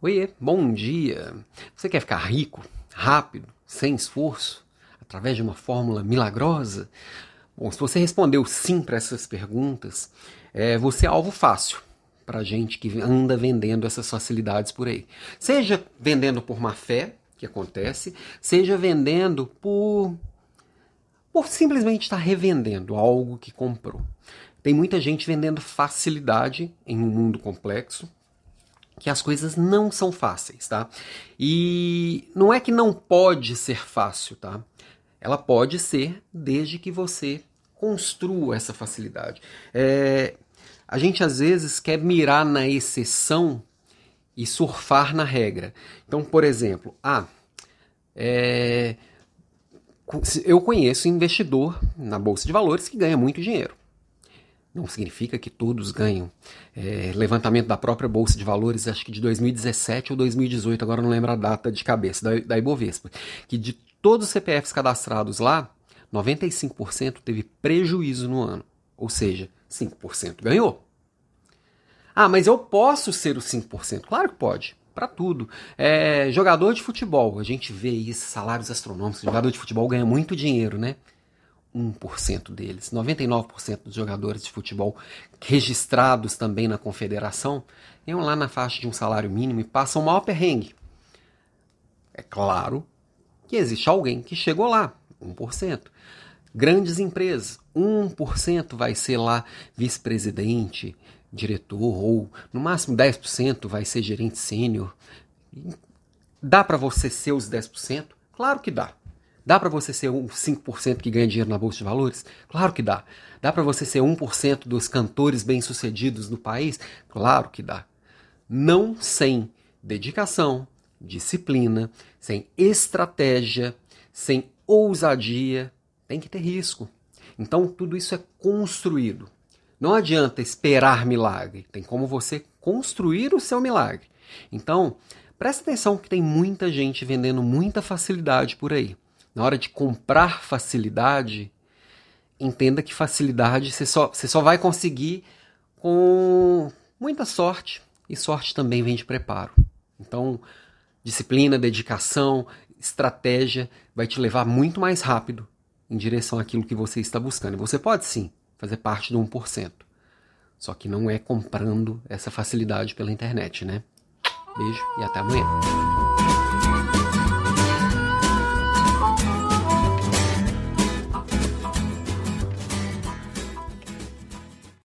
Oiê, bom dia! Você quer ficar rico, rápido, sem esforço, através de uma fórmula milagrosa? Bom, se você respondeu sim para essas perguntas, é, você é alvo fácil para gente que anda vendendo essas facilidades por aí. Seja vendendo por má fé, que acontece, seja vendendo por, por simplesmente estar revendendo algo que comprou. Tem muita gente vendendo facilidade em um mundo complexo, que as coisas não são fáceis, tá? E não é que não pode ser fácil, tá? Ela pode ser desde que você construa essa facilidade. É, a gente às vezes quer mirar na exceção e surfar na regra. Então, por exemplo, ah, é, eu conheço investidor na bolsa de valores que ganha muito dinheiro não significa que todos ganham. É, levantamento da própria Bolsa de Valores, acho que de 2017 ou 2018, agora não lembro a data de cabeça, da, da Ibovespa, que de todos os CPFs cadastrados lá, 95% teve prejuízo no ano. Ou seja, 5% ganhou. Ah, mas eu posso ser o 5%? Claro que pode. Para tudo. É, jogador de futebol, a gente vê isso, salários astronômicos. Jogador de futebol ganha muito dinheiro, né? 1% deles. 99% dos jogadores de futebol registrados também na confederação iam lá na faixa de um salário mínimo e passam o maior perrengue. É claro que existe alguém que chegou lá, 1%. Grandes empresas, 1% vai ser lá vice-presidente, diretor, ou no máximo 10% vai ser gerente sênior. Dá para você ser os 10%? Claro que dá. Dá para você ser um 5% que ganha dinheiro na bolsa de valores? Claro que dá. Dá para você ser 1% dos cantores bem-sucedidos no país? Claro que dá. Não sem dedicação, disciplina, sem estratégia, sem ousadia, tem que ter risco. Então tudo isso é construído. Não adianta esperar milagre, tem como você construir o seu milagre. Então, presta atenção que tem muita gente vendendo muita facilidade por aí na hora de comprar facilidade, entenda que facilidade você só, você só vai conseguir com muita sorte. E sorte também vem de preparo. Então, disciplina, dedicação, estratégia vai te levar muito mais rápido em direção àquilo que você está buscando. E você pode sim fazer parte do 1%. Só que não é comprando essa facilidade pela internet, né? Beijo e até amanhã.